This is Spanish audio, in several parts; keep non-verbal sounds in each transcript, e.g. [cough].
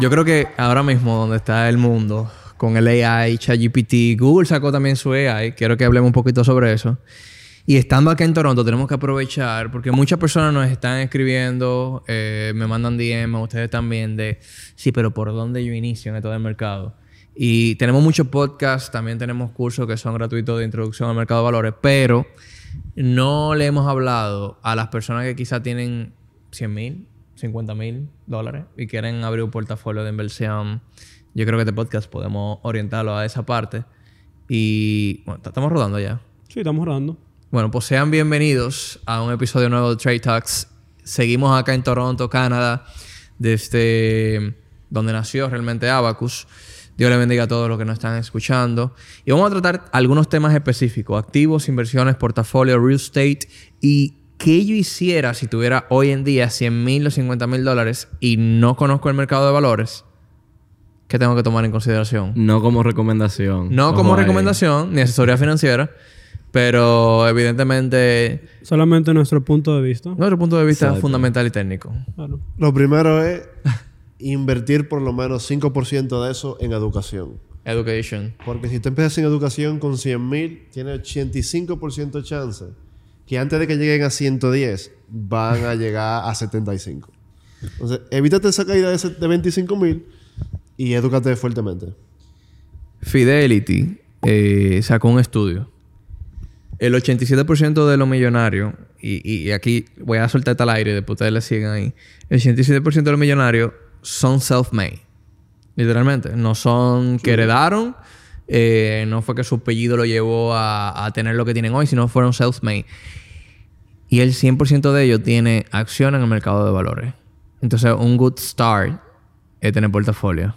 Yo creo que ahora mismo donde está el mundo con el AI, ChatGPT, Google sacó también su AI, quiero que hablemos un poquito sobre eso. Y estando acá en Toronto tenemos que aprovechar porque muchas personas nos están escribiendo, eh, me mandan DM, ustedes también, de sí, pero ¿por dónde yo inicio en esto del mercado? Y tenemos muchos podcasts, también tenemos cursos que son gratuitos de introducción al mercado de valores, pero no le hemos hablado a las personas que quizá tienen 100 mil, 50 mil dólares y quieren abrir un portafolio de inversión. Yo creo que este podcast podemos orientarlo a esa parte. Y bueno, estamos rodando ya. Sí, estamos rodando. Bueno, pues sean bienvenidos a un episodio nuevo de Trade Talks. Seguimos acá en Toronto, Canadá, desde donde nació realmente Abacus. Dios le bendiga a todos los que nos están escuchando. Y vamos a tratar algunos temas específicos: activos, inversiones, portafolio, real estate y qué yo hiciera si tuviera hoy en día 100 mil o 50 mil dólares y no conozco el mercado de valores. ¿Qué tengo que tomar en consideración? No como recomendación. No Ojo como ahí. recomendación ni asesoría financiera, pero evidentemente Solamente nuestro punto de vista. nuestro punto de vista Exacto. fundamental y técnico. Claro. Lo primero es invertir por lo menos 5% de eso en educación. Education. Porque si tú empiezas en educación con 100 mil, tienes 85% de chance que antes de que lleguen a 110 van a llegar a 75. Entonces, evítate esa caída de, ese- de 25 mil y edúcate fuertemente. Fidelity eh, sacó un estudio. El 87% de los millonarios, y, y- aquí voy a soltar tal aire, después ustedes le siguen ahí. El 87% de los millonarios son self-made. Literalmente. No son que heredaron. eh, no fue que su apellido lo llevó a, a tener lo que tienen hoy, sino fueron self-made. Y el 100% de ellos tiene acción en el mercado de valores. Entonces, un good start es tener portafolio.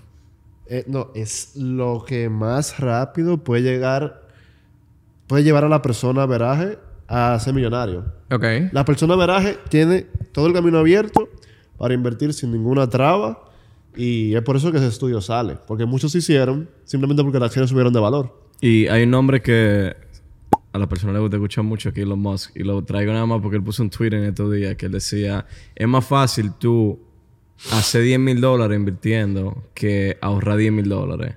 Eh, no, es lo que más rápido puede llegar, puede llevar a la persona veraje a ser millonario. Ok. La persona veraje tiene todo el camino abierto para invertir sin ninguna traba y es por eso que ese estudio sale, porque muchos se hicieron simplemente porque las acciones subieron de valor. Y hay un nombre que a la persona le gusta escuchar mucho aquí, Elon Musk. Y lo traigo nada más porque él puso un tweet en estos días que él decía... Es más fácil tú hacer 10 mil dólares invirtiendo que ahorrar 10 mil dólares.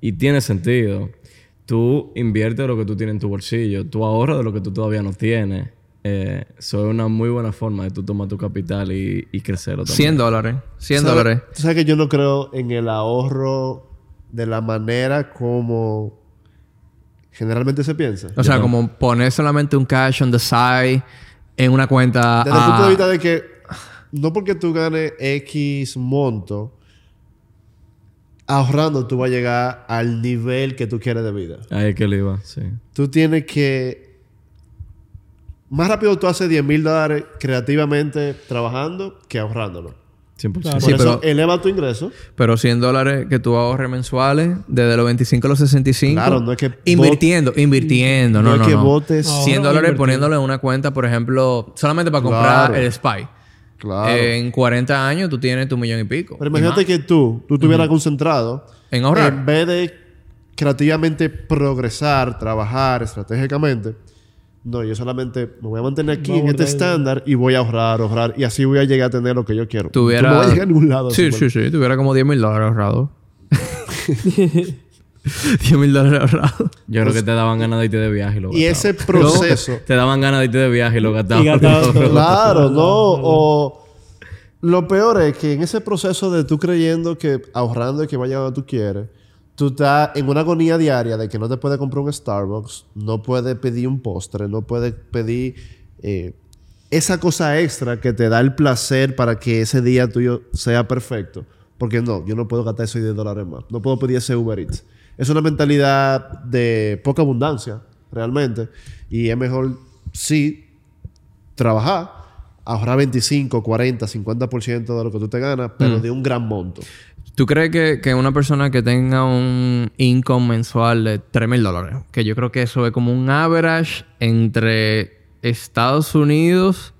Y tiene sentido. Tú inviertes lo que tú tienes en tu bolsillo. Tú ahorras de lo que tú todavía no tienes. Eh, Eso es una muy buena forma de tú tomar tu capital y, y crecerlo también. 100 dólares. 100 ¿Sabe- dólares. Tú sabes que yo no creo en el ahorro de la manera como generalmente se piensa. O sea, como poner solamente un cash on the side en una cuenta. Desde el ah, punto de vista de que no porque tú ganes X monto, ahorrando tú vas a llegar al nivel que tú quieres de vida. Ahí es que le iba, sí. Tú tienes que... Más rápido tú haces 10 mil dólares creativamente trabajando que ahorrándolo. 100%. Claro. Por Sí, eso pero- eleva tu ingreso. Pero 100 dólares que tú ahorres mensuales desde los 25 a los 65. Claro, no es que Invirtiendo, invirtiendo. No, No no, es que no. botes- No. 100 Ahorra o dólares poniéndolo en una cuenta, por ejemplo, solamente para comprar Claro. el SPY. Claro. En 40 años tú tienes tu millón y pico. Pero y imagínate que tú, tú estuvieras concentrado En ahorrar. En vez de creativamente progresar, trabajar estratégicamente, no, yo solamente me voy a mantener aquí Voy en este estándar y voy a ahorrar, ahorrar. Y así voy a llegar a tener lo que yo quiero. Tuviera... No vas a llegar a ningún lado. Sí, sí, sí. Tuviera como 10 mil dólares ahorrados. [laughs] 10 mil dólares ahorrados. Yo creo que te daban ganas de irte de viaje y lo Y ese proceso... Te daban ganas de irte de viaje y lo gastabas. Y gastabas todo. [laughs] claro, ¿no? O... Lo peor es que en ese proceso de tú creyendo que ahorrando y que vaya donde tú quieres, tú estás en una agonía diaria de que no te puedes comprar un Starbucks, no puedes pedir un postre, no puedes pedir eh, esa cosa extra que te da el placer para que ese día tuyo sea perfecto. Porque no, yo no puedo gastar esos 10 dólares más. No puedo pedir ese Uber Eats. Es una mentalidad de poca abundancia, realmente. Y es mejor, sí, trabajar, ahorrar 25, 40, 50% de lo que tú te ganas, pero de un gran monto. ¿Tú crees que, que una persona que tenga un income mensual de 3 mil dólares, que yo creo que eso es como un average entre Estados Unidos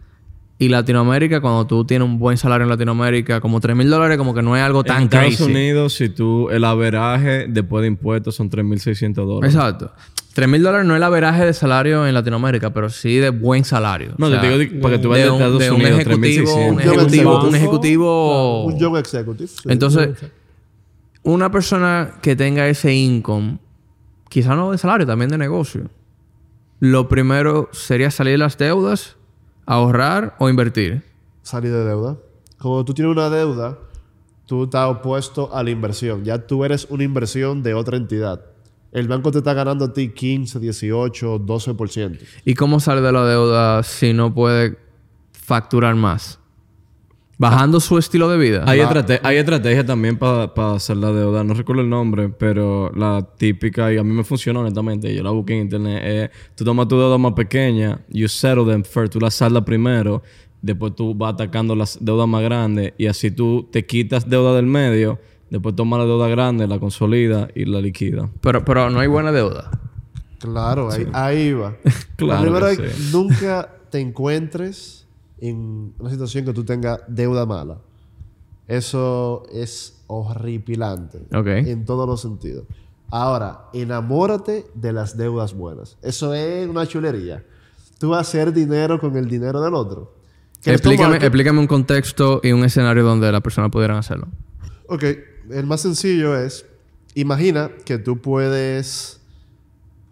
y Latinoamérica, cuando tú tienes un buen salario en Latinoamérica, como 3 mil dólares, como que no es algo tan en Estados crazy. Unidos, si tú... El averaje después de impuestos son 3.600 dólares. Exacto. 3 mil dólares no es el averaje de salario en Latinoamérica, pero sí de buen salario. No, O te digo di- para que tú de vayas a un, Estados de un Unidos, ejecutivo, un 3.600. ejecutivo, un banco, ejecutivo. Un young executive. sí. Entonces, una persona que tenga ese income, quizá no de salario, también de negocio, lo primero sería salir de las deudas, ahorrar o invertir. salir de deuda. Como tú tienes una deuda, tú estás opuesto a la inversión. Ya tú eres una inversión de otra entidad. El banco te está ganando a ti 15, 18, 12%. ¿Y cómo sale de la deuda si no puede facturar más? Bajando su estilo de vida. Hay, estrate- hay estrategia también para hacer la deuda. No recuerdo el nombre, pero la típica, y a mí me funcionó honestamente, yo la busqué en internet, es tú tomas tu deuda más pequeña, you settle them first, tú la saldas primero, después tú vas atacando las deudas más grandes y así tú te quitas deuda del medio, después tomas la deuda grande, la consolida y la liquida. Pero, pero no hay buena deuda. Claro, ahí, ahí va. [laughs] Claro primero sí. nunca te encuentres en una situación que tú tengas deuda mala. Eso es horripilante. Ok. En todos los sentidos. Ahora, enamórate de las deudas buenas. Eso es una chulería. Tú vas a hacer dinero con el dinero del otro. Explícame, explícame un contexto y un escenario donde las personas pudieran hacerlo. Ok, el más sencillo es, imagina que tú puedes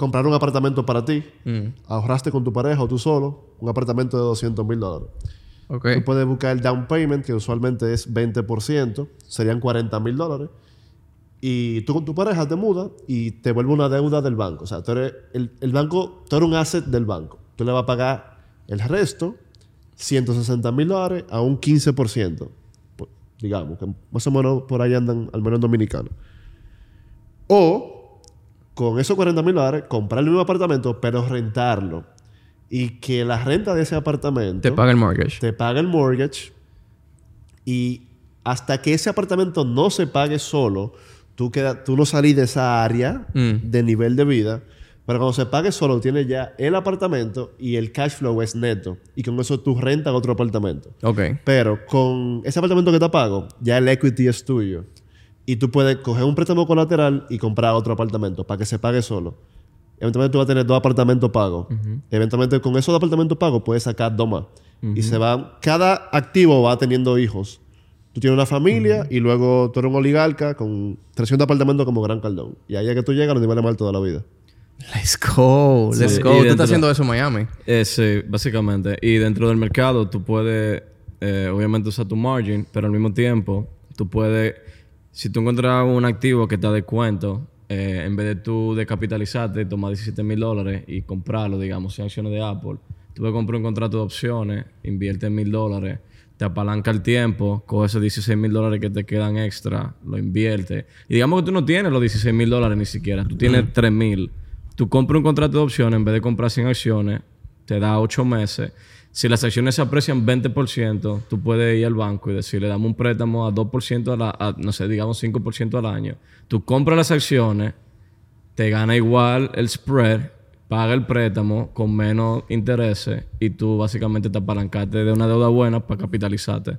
comprar un apartamento para ti, ahorraste con tu pareja o tú solo, un apartamento de 200 mil dólares. Ok. Tú puedes buscar el down payment, que usualmente es 20%, serían 40 mil dólares. Y tú con tu pareja te mudas y te vuelve una deuda del banco. O sea, tú eres el, el banco, tú eres un asset del banco. Tú le vas a pagar el resto, 160 mil dólares, a un 15%. Pues, digamos, que más o menos por ahí andan, al menos en dominicano. O, con esos 40 mil dólares, comprar el mismo apartamento, pero rentarlo. Y que la renta de ese apartamento Te paga el mortgage. te paga el mortgage y hasta que ese apartamento no se pague solo, tú, queda, tú no salís de esa área Mm. de nivel de vida. Pero cuando se pague solo, tienes ya el apartamento y el cash flow es neto. Y con eso tú rentas otro apartamento. Ok. Pero con ese apartamento que te pago, ya el equity es tuyo. Y tú puedes coger un préstamo colateral y comprar otro apartamento para que se pague solo. Eventualmente tú vas a tener dos apartamentos pagos. Eventualmente con esos dos apartamentos pagos puedes sacar dos más. Y se van... Cada activo va teniendo hijos. Tú tienes una familia y luego tú eres un oligarca con 300 apartamentos como Gran Caldón. Y ahí es que tú llegas a los niveles más altos de la vida. Let's go. Let's Sí, go. Tú dentro- estás haciendo eso en Miami. Eh, sí, básicamente. Y dentro del mercado tú puedes, eh, obviamente, usar tu margin, pero al mismo tiempo tú puedes, si tú encuentras un activo que te da descuento, eh, en vez de tú descapitalizarte, tomar 17 mil dólares y comprarlo, digamos, si acciones de Apple, tú puedes comprar un contrato de opciones, invierte mil dólares, te apalanca el tiempo, coge esos 16 mil dólares que te quedan extra, lo invierte. Y digamos que tú no tienes los 16 mil dólares ni siquiera, tú tienes 3 mil. Tú compras un contrato de opciones, en vez de comprar 100 acciones, te da 8 meses. Si las acciones se aprecian 20%, tú puedes ir al banco y decirle, dame un préstamo a 2% a la, a, no sé, digamos 5% al año. Tú compras las acciones, te gana igual el spread, paga el préstamo con menos intereses y tú básicamente te apalancaste de una deuda buena para capitalizarte.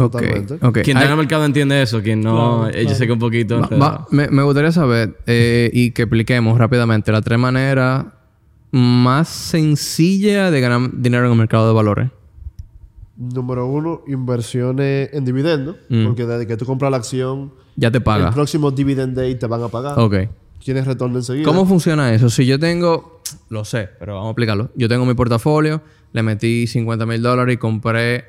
Ok. Totalmente. ok. Quien está en el mercado entiende eso, quien no, Claro, eh, yo claro. sé que un poquito... Va- enredado. va- me, me gustaría saber eh, y que expliquemos rápidamente las tres maneras más sencillas de ganar dinero en el mercado de valores. Número uno, inversiones en dividendos. Porque desde que tú compras la acción, Ya te el paga. próximo dividend day te van a pagar. Ok. Tienes retorno enseguida. ¿Cómo funciona eso? Si yo tengo, lo sé, pero vamos a explicarlo. Yo tengo mi portafolio, le metí 50 mil dólares y compré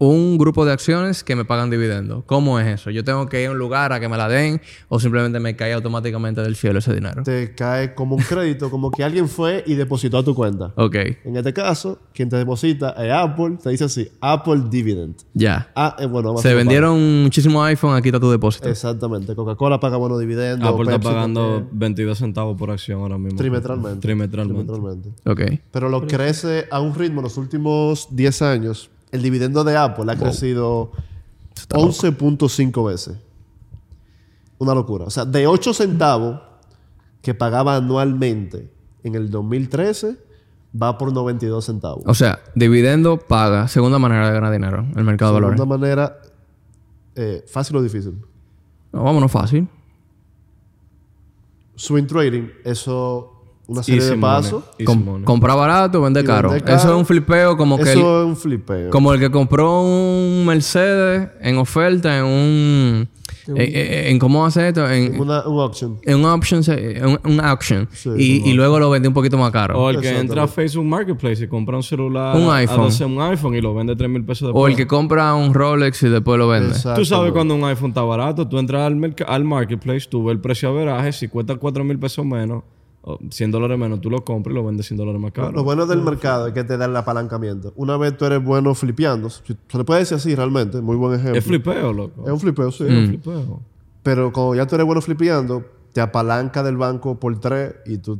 un grupo de acciones que me pagan dividendos. ¿Cómo es eso? ¿Yo tengo que ir a un lugar a que me la den o simplemente me cae automáticamente del cielo ese dinero? Te cae como un crédito, como que alguien fue y depositó a tu cuenta. Ok, En este caso, quien te deposita es Apple. Te dice así, Apple Dividend. ya. Ah, eh, bueno, vamos Se vendieron muchísimos iPhone, aquí está tu depósito. Exactamente. Coca-Cola paga buenos dividendos. Apple está pagando también, 22 centavos por acción ahora mismo. trimestralmente. Trimestralmente. Trimestralmente. Ok. Pero lo crece a un ritmo en los últimos 10 años. El dividendo de Apple ha crecido 11.5 veces. Una locura. O sea, de 8 centavos que pagaba anualmente en el 2013, va por 92 centavos. O sea, dividendo paga, segunda manera de ganar dinero en el mercado de de valores. una manera eh, fácil o difícil. No, vámonos fácil. Swing trading, eso una serie Easy de pasos. Com- comprar barato, vender Y caro. vender caro. Eso es un flipeo como que el, Eso es un flipeo. como el que compró un Mercedes en oferta en un en, en- en cómo hace esto en, Una, un auction. en un en un, un auction Sí, y, y luego lo vende un poquito más caro. O el que entra a Facebook Marketplace y compra un celular. Un a iPhone. 12 un iPhone y lo vende 3 mil pesos después. o el que compra un Rolex y después lo vende. Exacto. Tú sabes cuando un iPhone está barato, tú entras al, marketplace, tú ves el precio a veraje, si cuesta 4 mil pesos menos, 100 dólares menos, tú lo compras y lo vendes 100 dólares más caro. Lo bueno del mercado es que te da el apalancamiento. Una vez tú eres bueno flipeando, se le puede decir así realmente, muy buen ejemplo. Es flipeo, loco. Es un flipeo, sí. Mm. flipeo. Pero como ya tú eres bueno flipeando, te apalanca del banco por tres y tú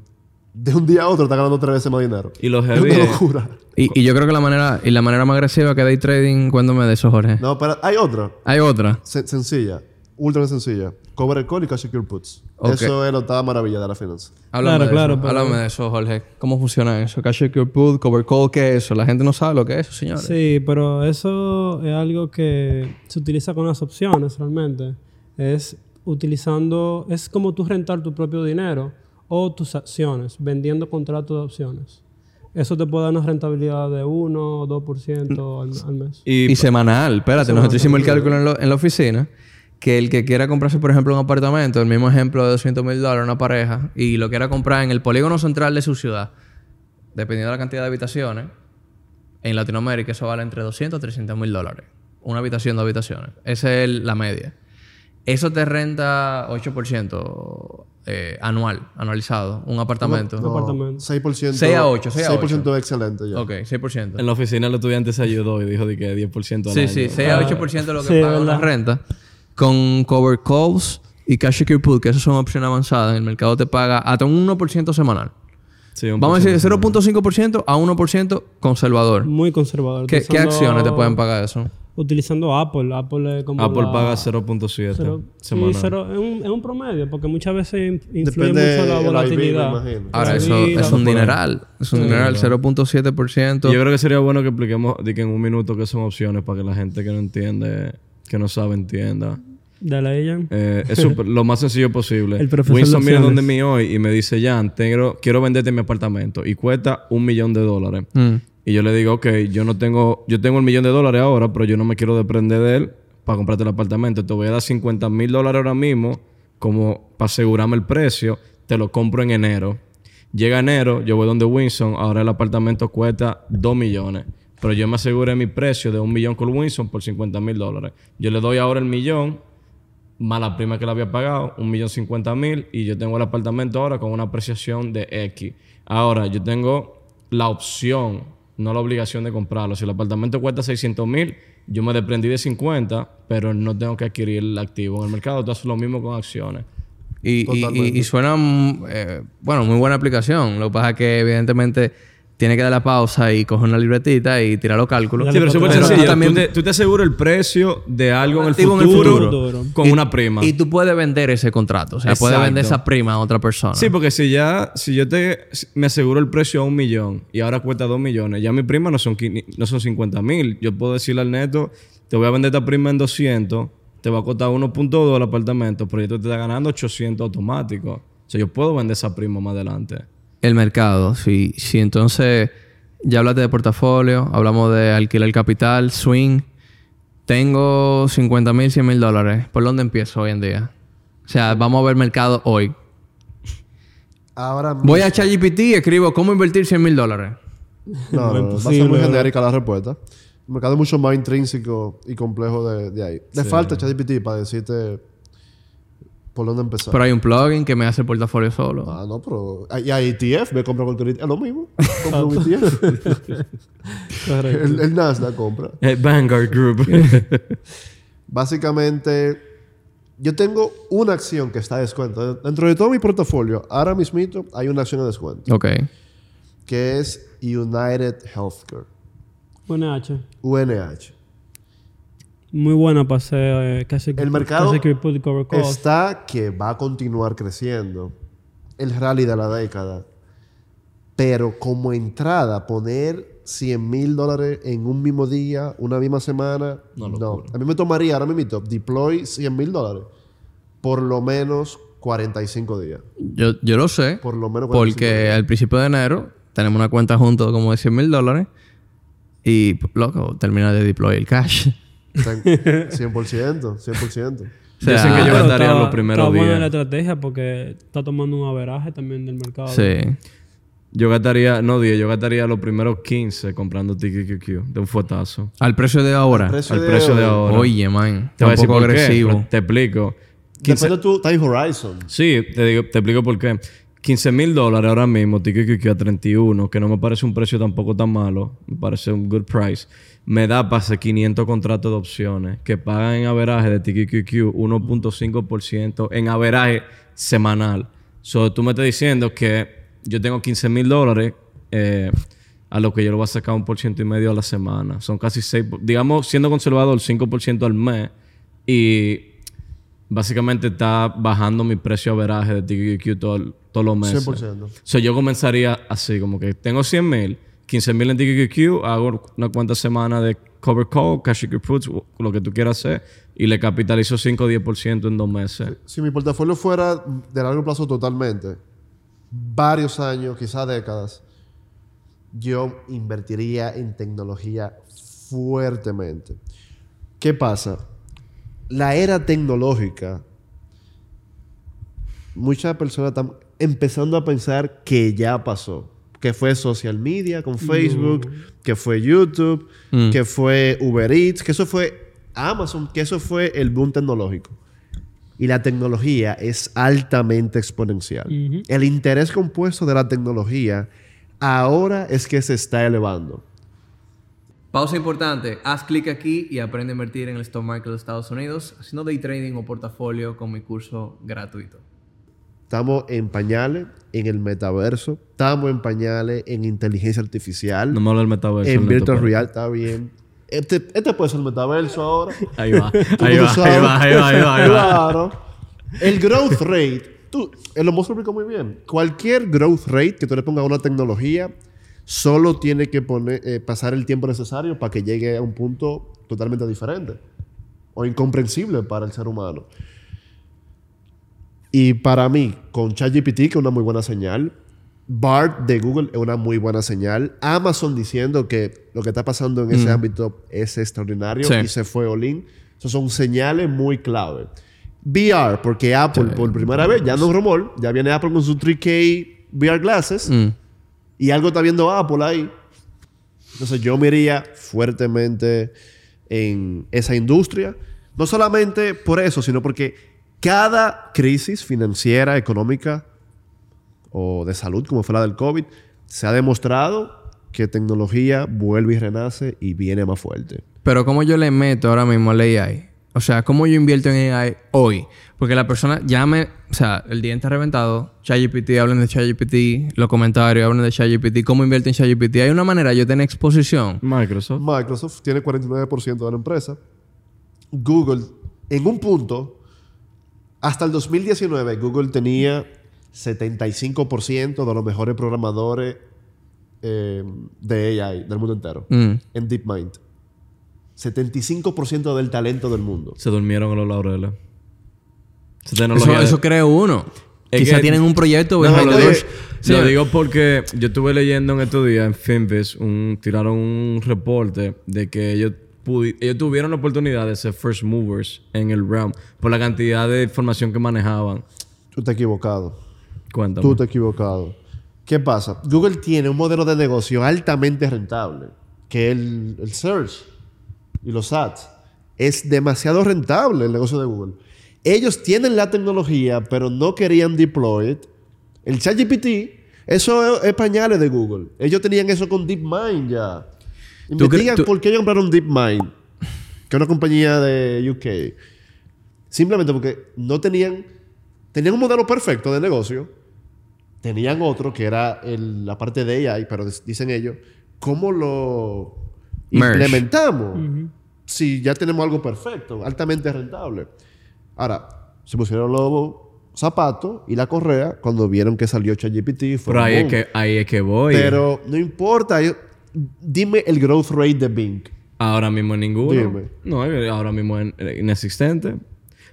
de un día a otro estás ganando tres veces más dinero. Y los Es heavy una es- locura. Y, y yo creo que la manera y la manera más agresiva que day trading cuéntame de eso, Jorge. No, pero hay otra, Hay otra. sen- sencilla, ultra sencilla. Cover call y cash secure puts. Ok. Eso es la octava maravilla de la finanza. Háblame Claro, de claro, eso. pero- Háblame de eso, Jorge. ¿Cómo funciona eso? Cash secure put, cover call, ¿qué es eso? La gente no sabe lo que es eso, señores. Sí, pero eso es algo que se utiliza con las opciones realmente. Es utilizando, es como tú rentar tu propio dinero o tus acciones, vendiendo contratos de opciones. Eso te puede dar una rentabilidad de 1 o 2% al, al mes. Y, Y semanal. Espérate, nosotros hicimos el cálculo en, lo- en la oficina. Que el que quiera comprarse, por ejemplo, un apartamento, el mismo ejemplo de 200 mil dólares, una pareja, y lo quiera comprar en el polígono central de su ciudad, dependiendo de la cantidad de habitaciones, en Latinoamérica eso vale entre 200 a 300 mil dólares. Una habitación, dos habitaciones. Esa es el- la media. Eso te renta 8% eh, anual, anualizado, un apartamento. No, apartamento. 6%. 6 a 8, 6 a 6% excelente ya. Ok, 6%. en la oficina el estudiante se ayudó y dijo de que 10% al Sí, año. sí, 6 a 8% de lo que Sí, paga una verdad. renta. Con cover calls y cash secure put, que esas son opciones avanzadas, en el mercado te paga hasta un 1% semanal. Sí, un Vamos a decir de porcentaje. 0.5% a 1% conservador. Muy conservador. ¿Qué, qué acciones te pueden pagar eso? Utilizando Apple. Apple es como Apple la- paga 0.7 cero- sí, semanal. cero- es, un, es un promedio, porque muchas veces in- influye Depende mucho la volatilidad. Ahora, eso es un dineral. Es un dineral, 0.7%. Y yo creo que sería bueno que expliquemos de que en un minuto qué son opciones para que la gente que no entiende, que no sabe, entienda. Dale a ella. Eh, es lo más sencillo posible. [laughs] El profesor Winston viene donde mí hoy y me dice, Jan, tengo, quiero venderte mi apartamento y cuesta un millón de dólares. Mm. Y yo le digo, ok, yo no tengo, yo tengo el millón de dólares ahora, pero yo no me quiero desprender de él para comprarte el apartamento. Te voy a dar 50 mil dólares ahora mismo como para asegurarme el precio. Te lo compro en enero. Llega enero, yo voy donde Winston, ahora el apartamento cuesta 2 millones. Pero yo me aseguré mi precio de un millón con Winston por 50 mil dólares. Yo le doy ahora el millón más la prima que le había pagado, un millón cincuenta mil, y yo tengo el apartamento ahora con una apreciación de X. Ahora, yo tengo la opción, no la obligación de comprarlo. Si el apartamento cuesta 600 mil, yo me desprendí de 50, pero no tengo que adquirir el activo. En el mercado tú haces lo mismo con acciones. Y, y- suena, mm, eh, bueno, muy buena aplicación. Lo que pasa es que, evidentemente, tiene que dar la pausa y coger una libretita y tirar los cálculos. Sí, pero súper sencillo. también- Tú, te, tú te aseguras el precio de algo en el futuro, en el futuro. con Y- una prima. Y tú puedes vender ese contrato. O sea, puedes vender esa prima a otra persona. Sí, porque si ya, si yo te me aseguro el precio a un millón y ahora cuesta dos millones, ya mi prima no son, no son 50 mil. Yo puedo decirle al neto, te voy a vender esta prima en 200, te va a costar 1.2 el apartamento, pero tú te estás ganando 800 automático. O sea, yo puedo vender esa prima más adelante. El mercado, sí. Sí, entonces ya hablaste de portafolio, hablamos de alquiler capital, swing. Tengo 50 mil, 100 mil dólares. ¿Por dónde empiezo hoy en día? O sea, vamos a ver mercado hoy. Ahora Voy a ChatGPT y escribo cómo invertir 100 mil dólares. No, no, no, va a ser muy genérica la respuesta. El mercado es mucho más intrínseco y complejo de, de ahí. Le falta ChatGPT para decirte por dónde empezar. Pero hay un plugin que me hace el portafolio solo. ah, no, pero... Y hay ETF, me compra cualquier ETF. Es lo mismo. [laughs] Compra un ETF. [laughs] El, el Nasdaq compra. Vanguard Group. [laughs] Básicamente, yo tengo una acción que está a descuento. Dentro de todo mi portafolio, ahora mismito hay una acción de descuento. Ok. Que es United Healthcare. UNH. UNH. Muy buena para hacer eh, casi El mercado casi que put cover cost. Está que va a continuar creciendo. El rally de la década. Pero como entrada, poner 100 mil dólares en un mismo día, una misma semana, no. locura. A mí me tomaría ahora mismo deploy 100 mil dólares. Por lo menos 45 días. Yo, yo lo sé. Por lo menos 45 Porque al principio de enero tenemos una cuenta juntos como de 100 mil dólares. Y, loco, termina de deploy el cash. [laughs] Ten- 100%, 100%. O sea, Dicen que yo está- los primeros está buena días. la estrategia porque está tomando un averaje también del mercado. Sí. Yo gastaría, no 10, yo gastaría los primeros 15 comprando TQQQ de un fuetazo. Al precio de ahora. Precio Al precio de ahora. Oye, man. Te voy a decir qué. explico. 15 Depende de tu time horizon. Sí, te, digo, te explico por qué. 15 mil dólares ahora mismo, TQQQ a 31, que no me parece un precio tampoco tan malo, me parece un good price. Me da para hacer 500 contratos de opciones que pagan en averaje de TQQQ 1.5% en averaje semanal. So, tú me estás diciendo que yo tengo 15 mil dólares eh, a lo que yo le voy a sacar un por ciento y medio a la semana. Son casi 6, digamos, siendo conservador, 5% al mes. Y básicamente está bajando mi precio averaje de TQQ todo- todos los meses. 100%. So, yo comenzaría así, como que tengo 100 mil, 15 mil en TQQ, hago una cuanta semana de cover call, cash puts, lo que tú quieras hacer, y le capitalizo 5 o 10% en dos meses. Si mi portafolio fuera de largo plazo totalmente, varios años, quizás décadas, yo invertiría en tecnología fuertemente. ¿Qué pasa? La era tecnológica, muchas personas están empezando a pensar que ya pasó. Que fue social media con Facebook, que fue YouTube, que fue Uber Eats, que eso fue Amazon, que eso fue el boom tecnológico. Y la tecnología es altamente exponencial. El interés compuesto de la tecnología ahora es que se está elevando. Pausa importante. Haz clic aquí y aprende a invertir en el stock market de Estados Unidos haciendo day trading o portafolio con mi curso gratuito. Estamos en pañales en el metaverso. Estamos en pañales en inteligencia artificial. No me habla del metaverso. en virtual real está bien. Este, este puede ser el metaverso ahora. [laughs] Ahí va, ahí no va, ahí va, ahí va, ahí va, ahí va. Claro. El growth rate. Tú, el lo explicó muy bien. Cualquier growth rate que tú le pongas a una tecnología solo tiene que poner, eh, pasar el tiempo necesario para que llegue a un punto totalmente diferente o incomprensible para el ser humano. Y para mí, con ChatGPT, que es una muy buena señal, BART de Google es una muy buena señal, Amazon diciendo que lo que está pasando en ese ámbito es extraordinario Sí. y se fue Olin. Esas son señales muy clave. VR, porque Apple por primera vez, ya no es rumor, ya viene Apple con su 3K VR glasses Mm. Y algo está viendo Apple ahí. Entonces yo me iría fuertemente en esa industria. No solamente por eso, sino porque cada crisis financiera, económica o de salud, como fue la del COVID, se ha demostrado que tecnología vuelve y renace y viene más fuerte. Pero ¿cómo yo le meto ahora mismo al AI? O sea, ¿cómo yo invierto en AI hoy? Porque la persona ya me... O sea, el día está reventado. ChatGPT, hablan de ChatGPT. Los comentarios hablan de ChatGPT. ¿Cómo invierto en ChatGPT? Hay una manera de yo tener exposición. Microsoft. Microsoft tiene 49% de la empresa. Google, en un punto, hasta el 2019, Google tenía 75% de los mejores programadores eh, de AI del mundo entero. Mm. En DeepMind. 75% del talento del mundo. Se durmieron en los laureles. Eso, de- eso creo uno. Es Quizá que- tienen un proyecto... No, lo, digo, doors. Sí, lo digo porque yo estuve leyendo en estos días en Finviz, un, tiraron un reporte de que ellos, pudi- ellos tuvieron la oportunidad de ser first movers en el realm por la cantidad de información que manejaban. Tú te has equivocado. Cuéntame. Tú te has equivocado. ¿Qué pasa? Google tiene un modelo de negocio altamente rentable, que es el, el search y los ads. Es demasiado rentable el negocio de Google. Ellos tienen la tecnología, pero no querían deploy it. El ChatGPT, eso es, es pañales de Google. Ellos tenían eso con DeepMind ya. ¿Tú cre- Investiga tú- por qué ellos compraron DeepMind, que es una compañía de UK. Simplemente porque no tenían... Tenían un modelo perfecto de negocio. Tenían otro que era el- la parte de AI, pero dicen ellos, ¿cómo lo Merge. implementamos? Si ya tenemos algo perfecto, altamente rentable. Ahora, se pusieron los zapatos y la correa cuando vieron que salió ChatGPT. fue Pero ahí es, que, ahí es que voy. Pero no importa. yo- dime el growth rate de Bing. Ahora mismo ninguno. Dime. No, eh, ahora mismo es inexistente.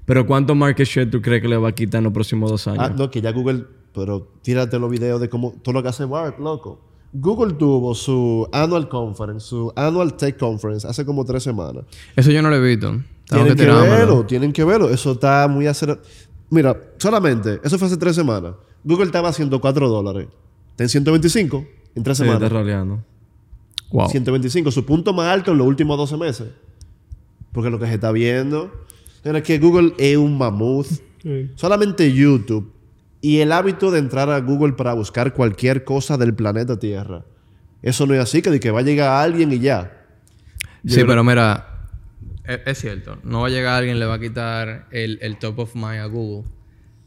Pero ¿cuánto market share tú crees que le va a quitar en los próximos dos años? Ah, no, que ya Google... Pero tírate los videos de cómo... Todo lo que hace Bart, loco. Google tuvo su annual conference, su annual tech conference hace como tres semanas. Eso yo no lo he visto. Tengo Tienen que, verlo, tienen que verlo. Eso está muy acelerado. Mira, solamente, eso fue hace tres semanas. Google estaba a 104 dólares. Está en 125 en tres Sí, está semanas. roleando. Wow. 125, su punto más alto en los últimos 12 meses. Porque lo que se está viendo es que Google es un mamut. Sí. Solamente YouTube y el hábito de entrar a Google para buscar cualquier cosa del planeta Tierra. Eso no es así, que, de que va a llegar alguien y ya. Sí, pero mira, es, es cierto. No va a llegar alguien, le va a quitar el, el top of mind a Google.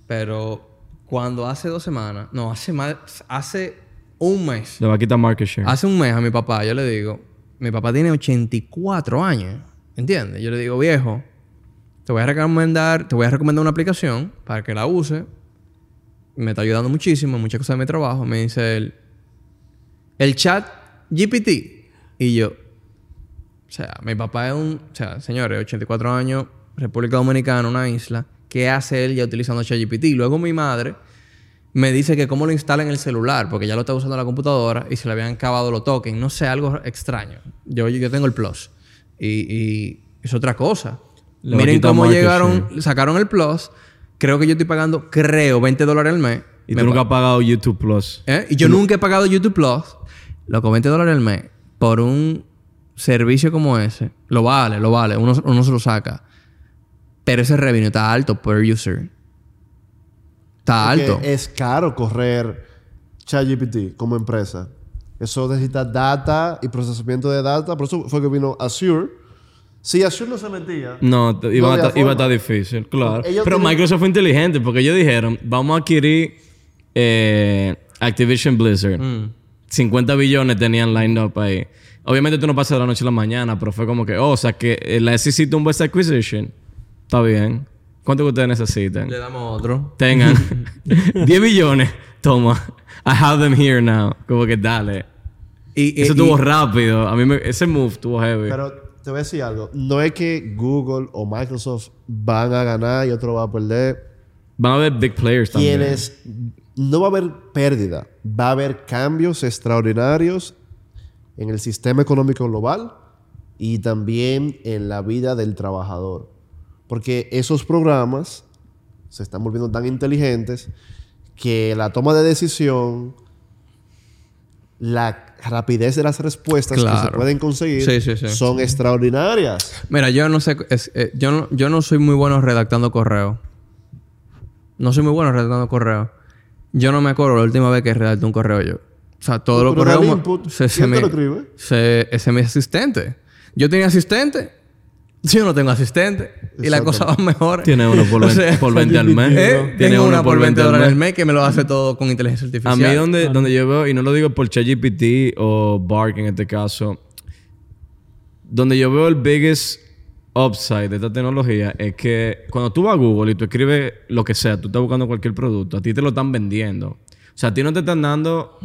Pero cuando hace dos semanas, no, hace más, hace un mes, Le va a quitar market share. hace un mes a mi papá, yo le digo, mi papá tiene 84 años, ¿entiendes? Yo le digo, viejo, te voy a recomendar, te voy a recomendar una aplicación para que la use. Me está ayudando muchísimo en muchas cosas de mi trabajo. Me dice él, el chat GPT. Y yo, o sea, mi papá es un... O sea, señores, 84 años, República Dominicana, una isla. ¿Qué hace él ya utilizando ChatGPT? Luego mi madre me dice que cómo lo instala en el celular, porque ya lo está usando en la computadora y se le habían acabado los tokens. No sé, algo extraño. Yo, yo tengo el Plus. Y, y es otra cosa. Le Miren cómo llegaron, sacaron el Plus. Creo que yo estoy pagando, creo, 20 dólares al mes. y Me tú nunca has pagado YouTube Plus. ¿Eh? Y yo nunca he pagado YouTube Plus. Loco, 20 dólares al mes por un servicio como ese. Lo vale, lo vale. Uno, uno se lo saca. Pero ese revenue está alto per user. Está Porque alto. Es caro correr ChatGPT como empresa. Eso necesita data y procesamiento de data. Por eso fue que vino Azure. Si Azure no se metía... No, te- iba, No a iba a estar difícil, claro. Ellos Pero tienen- Microsoft fue inteligente porque ellos dijeron, vamos a adquirir eh, Activision Blizzard. Mm. 50 billones tenían lined up ahí. Obviamente tú no pasas de la noche a la mañana, pero fue como que, oh, o sea que eh, la SEC tuvo esta acquisition. Está bien. ¿Cuánto que ustedes necesitan? Le damos otro. Tengan [laughs] [laughs] 10 billones. Toma. I have them here now. Como que dale. Y, Eso y- y- rápido. A mí me- ese move estuvo heavy. Pero te voy a decir algo. No es que Google o Microsoft van a ganar y otro va a perder. Van a haber big players también. Quienes... No va a haber pérdida. Va a haber cambios extraordinarios en el sistema económico global y también en la vida del trabajador. Porque esos programas se están volviendo tan inteligentes que la toma de decisión, la rapidez de las respuestas que se pueden conseguir Sí, sí, sí. son extraordinarias. Mira, yo no sé... es- eh, yo, no, yo no soy muy bueno redactando correo. No soy muy bueno redactando correo. Yo no me acuerdo la última vez que redacté un correo yo. O sea, todos los correos... input, se, se ¿quién me, te lo se- ese es mi asistente. Yo tenía asistente. Yo no tengo asistente. Y la cosa va mejor. Tiene uno por, [laughs] O 20 sea, por 20 al mes. ¿eh? Tiene uno una por 20 al dólares al mes. que me lo hace todo con inteligencia A artificial. mí donde, donde yo veo, y no lo digo por ChatGPT o Bark en este caso, donde yo veo el biggest upside de esta tecnología es que cuando tú vas a Google y tú escribes lo que sea, tú estás buscando cualquier producto, a ti te lo están vendiendo. O sea, a ti no te están dando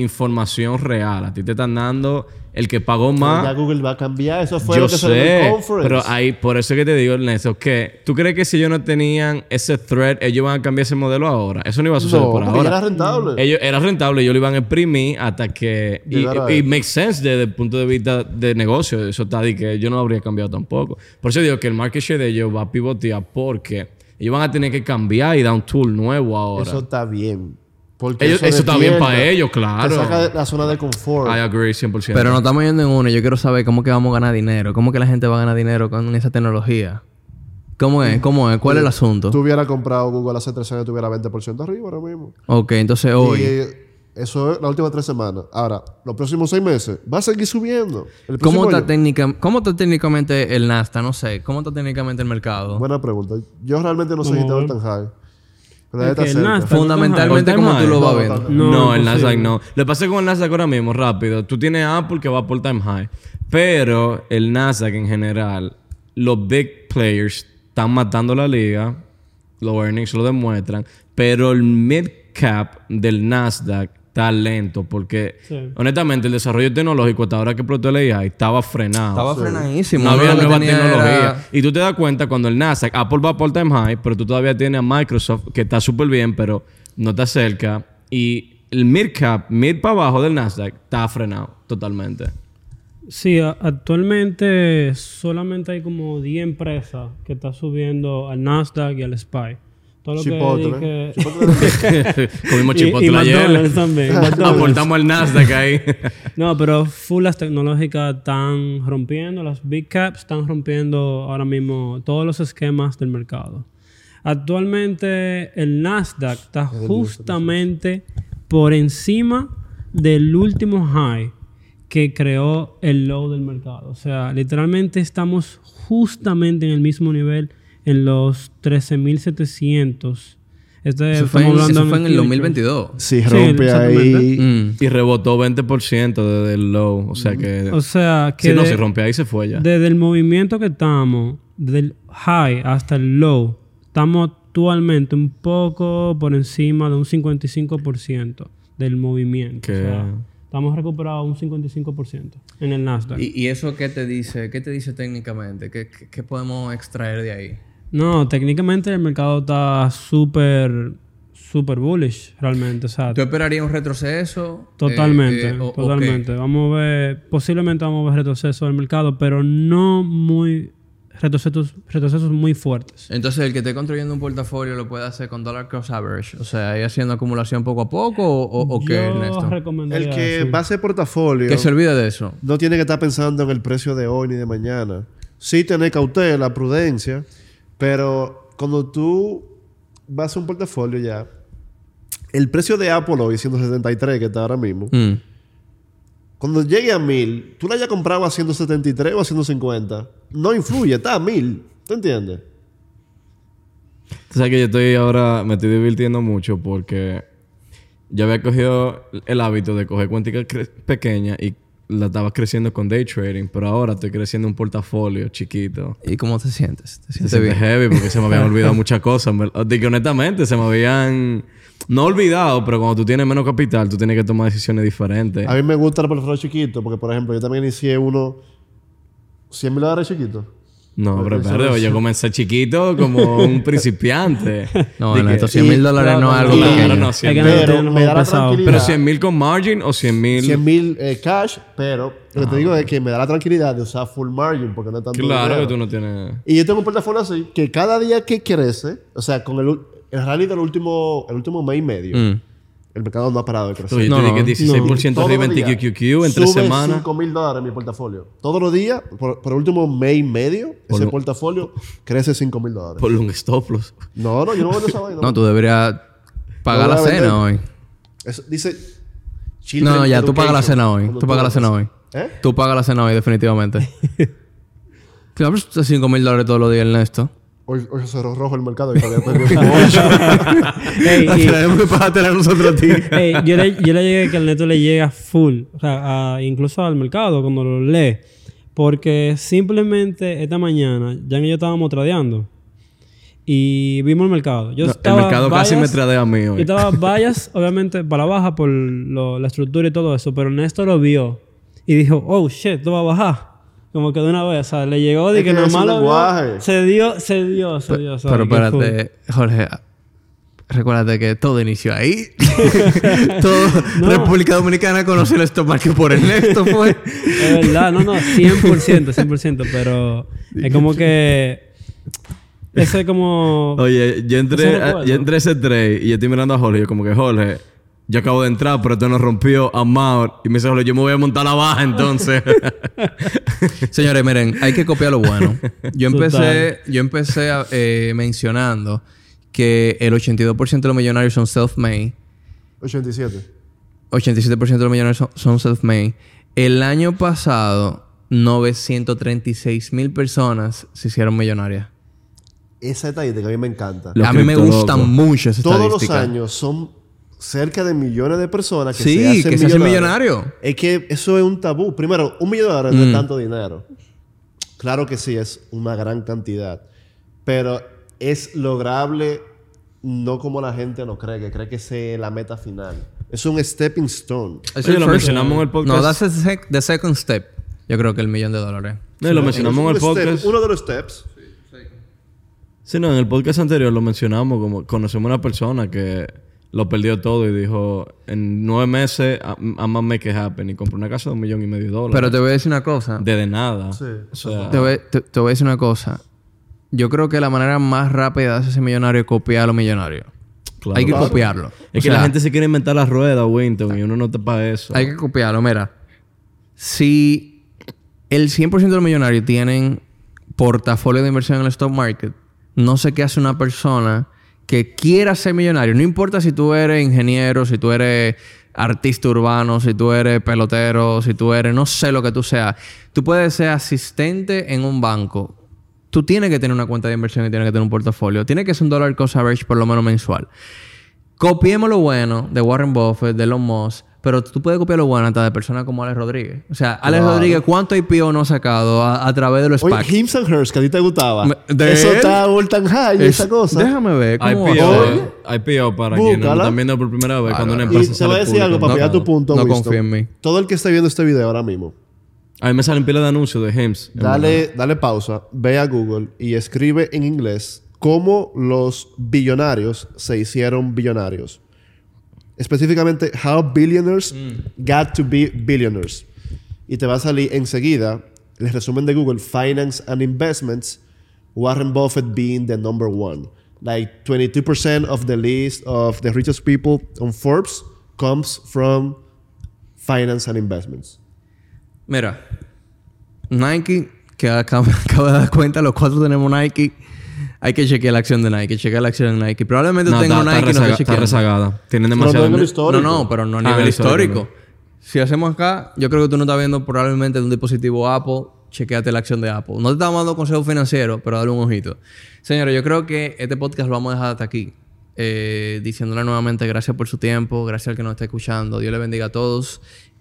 información real, a ti te están dando el que pagó más. Ya Google va a cambiar. Eso fue Yo lo que salió en el sé, conference. pero ahí, por eso es que te digo, Ernesto, que tú crees que si ellos no tenían ese thread, ellos van a cambiar ese modelo ahora. Eso no iba a suceder no, por porque ya ahora. era rentable. Ellos era rentable, ellos lo iban a imprimir hasta que. Y, y ahí. makes sense desde el punto de vista de negocio. Eso está de que yo no habría cambiado tampoco. Por eso digo que el market share de ellos va a pivotear porque ellos van a tener que cambiar y dar un tool nuevo ahora. Eso está bien. Porque Ellos- eso está bien para ellos, claro. Te saca de la zona de confort. I agree 100%. Pero no estamos yendo en uno. Yo quiero saber cómo que vamos a ganar dinero. ¿Cómo que la gente va a ganar dinero con esa tecnología? ¿Cómo es? ¿Cómo es? ¿Cuál es el asunto? Tú hubieras comprado Google hace tres años, tuviera 20% arriba ahora mismo. Ok, entonces hoy... Y eso es las últimas tres semanas. Ahora, los próximos seis meses, va a seguir subiendo. El ¿Cómo está, año- técnica, ¿Cómo está técnicamente el Nasdaq? No sé. ¿Cómo está técnicamente el mercado? Buena pregunta. Yo realmente no sé si está ¿Cómo? tan high. Que. Nasdaq- Fundamentalmente, como tú lo vas No, viendo. No, No, el Nasdaq no. Le pasé con el Nasdaq ahora mismo, rápido. Tú tienes Apple que va por time high. Pero el Nasdaq en general, los big players están matando la liga. Los earnings lo demuestran. Pero el mid cap del Nasdaq está lento porque, Sí. honestamente, el desarrollo tecnológico hasta ahora que explotó el AI estaba frenado. Estaba frenadísimo. no había nueva tecnología. era- Y tú te das cuenta cuando el Nasdaq, Apple va por time high, pero tú todavía tienes a Microsoft que está súper bien, pero no está cerca. Y el mid cap, mid para abajo del Nasdaq, está frenado totalmente. Sí, actualmente solamente hay como 10 empresas que están subiendo al Nasdaq y al SPY. Todo lo Chipotle. que Chipotle. [laughs] [laughs] Comimos chipotle y ayer. También. [laughs] Aportamos el Nasdaq ahí. No, pero full las tecnológicas están rompiendo, las big caps están rompiendo ahora mismo todos los esquemas del mercado. Actualmente el Nasdaq está justamente por encima del último high que creó el low del mercado. O sea, literalmente estamos justamente en el mismo nivel en los 13.700. Este, Eso fue, en, eso fue en el futures. 2022. Si Sí, rompe exactamente. ahí. Mm. Y rebotó 20% desde el low. O sea que. O sea, que si no, se rompe ahí se fue ya. Desde el movimiento que estamos, desde el high hasta el low, estamos actualmente un poco por encima de un 55% del movimiento. Que- O sea, estamos recuperados un 55% en el Nasdaq. ¿Y, y eso qué te dice? ¿Qué te dice técnicamente? ¿Qué, qué- qué podemos extraer de ahí? No, técnicamente el mercado está súper, súper bullish realmente. O sea, ¿Tú esperarías un retroceso? Totalmente, Eh, eh, o- totalmente. Vamos a ver, posiblemente vamos a ver retroceso del mercado, pero no muy retrocesos, retrocesos muy fuertes. Entonces, el que esté construyendo un portafolio lo puede hacer con dollar cost average. O sea, ir haciendo acumulación poco a poco o, qué, Ernesto? El que eso. va a hacer portafolio Que se olvide de eso. no tiene que estar pensando en el precio de hoy ni de mañana. Sí tener cautela, prudencia, pero cuando tú vas a un portafolio ya, el precio de Apple hoy, siendo 73 que está ahora mismo, Mm. cuando llegue a 1000, tú la hayas comprado a 173 o a 150, no influye, está a 1000. ¿Tú entiendes? Tú sabes que yo estoy ahora, me estoy divirtiendo mucho porque yo había cogido el hábito de coger cuentas pequeñas y la estaba creciendo con day trading, pero ahora estoy creciendo un portafolio chiquito. ¿Y cómo te sientes? ¿Te Se sientes siente bien? heavy porque se me habían [laughs] olvidado muchas cosas. verdad. Digo, honestamente, se me habían... No olvidado, pero cuando tú tienes menos capital, tú tienes que tomar decisiones diferentes. A mí me gusta el portafolio chiquito, porque por ejemplo, yo también inicié uno 100 mil dólares chiquitos. No, pero es- yo comencé chiquito como un [laughs] principiante. No, que- estos 100 mil dólares no es algo claro, pequeño. no, Hay 100 que mil. no Pero me da la tranquilidad. Pero 100 mil con margin o 100 mil... 100 mil eh, cash, pero lo que te digo es que me da la tranquilidad de usar full margin porque no es tanto Claro dinero. que tú no tienes... Y yo tengo un portafolio así que cada día que crece, o sea, con el, el rally del último, el último mes y medio, Mm. El mercado no ha parado de crecer. No, tú no. di que 16% Todos arriba en TQQQ en tres sube semanas. 5 mil dólares mi portafolio. Todos los días, por, por el último mes y medio, ese lo- portafolio crece 5 mil dólares. Por un stop loss. No, no, yo no vendo esa vaina. No, tú deberías pagar No la voy a vender. cena hoy. Eso dice... No, Children no, ya, tú pagas la cena hoy. Tú pagas la cena hoy. ¿Eh? Tú pagas la cena hoy, definitivamente. [laughs] claro, pero 5 mil dólares todos los días, Ernesto. Hoy, hoy se cerró rojo el mercado y todavía [laughs] perdió. Ey, y- Tenemos que pagártela a nosotros a ti. ey, yo, le, yo le llegué que el neto le llega full, o sea, a- incluso al mercado cuando lo lee. Porque simplemente esta mañana, ya que yo estábamos tradeando y vimos el mercado. Yo No, el mercado casi me tradea a mí Yo hoy. estaba [laughs] vallas, obviamente, para la baja por lo- la estructura y todo eso, pero Néstor lo vio y dijo, oh shit, esto va a bajar. Como que de una vez, o sea, le llegó de Es que que más lo se dio, se dio, se dio. Pero espérate, Jorge. Recuérdate que todo inició ahí. [laughs] todo República Dominicana conoció el market por Ernesto, fue. [laughs] Es verdad, no, no, 100%, 100%, pero es como que ese es como Oye, yo entré, yo entré a ese trade y yo estoy mirando a Jorge. y Yo como que, Jorge, yo acabo de entrar, pero esto nos rompió a Maur. Y me dice, yo me voy a montar la baja entonces. [laughs] Señores, miren, hay que copiar lo bueno. Yo empecé, yo empecé a- eh, mencionando que el 82% de los millonarios son self-made. 87. 87% de los millonarios son, son self-made. El año pasado, 936 mil personas se hicieron millonarias. Esa estadística a mí me encanta. Los a mí me criptolocos. gustan mucho esas Todos los años son cerca de millones de personas que Sí, se hacen que se hacen millonarios. millonario. Es que eso es un tabú. Primero, un millón de dólares Mm. no es tanto dinero. Claro que sí, es una gran cantidad. Pero es lograble no como la gente lo cree, que cree que es la meta final. Es un stepping stone. Es Oye, el lo first- mencionamos en el podcast. No, that's the, sec- the second step. Yo creo que el millón de dólares. No, y lo mencionamos en el un step- podcast. uno de los steps. Sí, no, en el podcast anterior lo mencionamos como conocemos una persona que lo perdió todo y dijo en nueve meses I'm gonna make it happen y compró una casa de un millón y medio de dólares. Pero te voy a decir una cosa. de, de nada. Sí. O sea, Te voy, te- te voy a decir una cosa. Yo creo que la manera más rápida de hacerse millonario es copiar a los millonarios. claro. hay que Claro. copiarlo. Es O que la gente se quiere inventar la rueda, Winton, y uno no está para eso. Hay que copiarlo. Mira, si el 100% de los millonarios tienen portafolio de inversión en el stock market, no sé qué hace una persona que quiera ser millonario. No importa si tú eres ingeniero, si tú eres artista urbano, si tú eres pelotero, si tú eres, no sé lo que tú seas. Tú puedes ser asistente en un banco. Tú tienes que tener una cuenta de inversión y tienes que tener un portafolio. Tiene que ser un dollar cost average por lo menos mensual. Copiemos lo bueno de Warren Buffett, de Elon Musk, pero tú puedes copiar lo bueno hasta de personas como Alex Rodríguez. O sea, Alex Claro. Rodríguez, ¿cuánto IPO no ha sacado a, a través de los Oye, SPACs? Hims and Hers, que a ti te gustaba. Me- de Eso él. está all time high, Es- esa cosa. Déjame ver cómo va IPO. IPO para quienes no están viendo por primera vez cuando una Y empresa te voy a decir algo para apoyar tu punto, no Winston. confío en mí. Todo el que esté viendo este video ahora mismo, A mí me salen pila de anuncios de Hims. dale, dale pausa, ve a Google y escribe en inglés cómo los billonarios se hicieron billonarios. Específicamente, how billionaires got to be billionaires. Y te va a salir enseguida el resumen de Google, Finance and Investments, Warren Buffett being the number one. Like 22% of the list of the richest people on Forbes comes from finance and investments. Mira, Nike, que acabo, [laughs] acabo de dar cuenta, los cuatro tenemos Nike. Hay que chequear la acción de Nike, chequear la acción de Nike. Probablemente No, tenga está, Nike no rezaga- esté está rezagada. Tienen Pero no demasiado... No, histórico. no, pero no a Ah, nivel el histórico, histórico. Si hacemos acá, yo creo que tú no estás viendo probablemente de un dispositivo Apple, chequeate la acción de Apple. No te estamos dando consejo financiero, pero dale un ojito. Señores, yo creo que este podcast lo vamos a dejar hasta aquí. Eh, diciéndole nuevamente gracias por su tiempo, gracias al que nos está escuchando. Dios le bendiga a todos.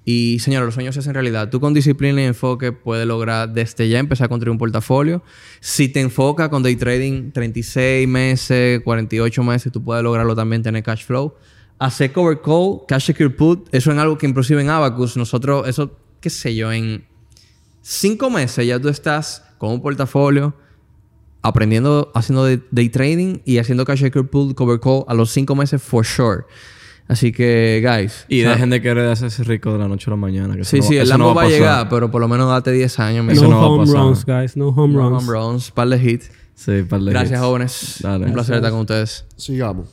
Y señores, los sueños se hacen realidad. Tú con disciplina y enfoque puedes lograr desde ya empezar a construir un portafolio. Si te enfocas con day trading 36 meses, 48 meses, tú puedes lograrlo también tener cash flow. Hacer cover call, cash secure put, eso es algo que inclusive en Abacus nosotros, eso, qué sé yo, en cinco meses ya tú estás con un portafolio aprendiendo, haciendo day trading y haciendo cash secure put, cover call a los cinco meses for sure. Así que, guys. Y o sea, dejen de querer hacerse rico de la noche a la mañana. que Sí, no- sí, el Lambo no va a pasar. llegar, pero por lo menos date 10 años. Eso no, no va a home pasar. runs, guys. No home No runs. home runs, par de hit. Sí, par de Gracias, hits. jóvenes. Dale. Un placer estar con ustedes. Sigamos.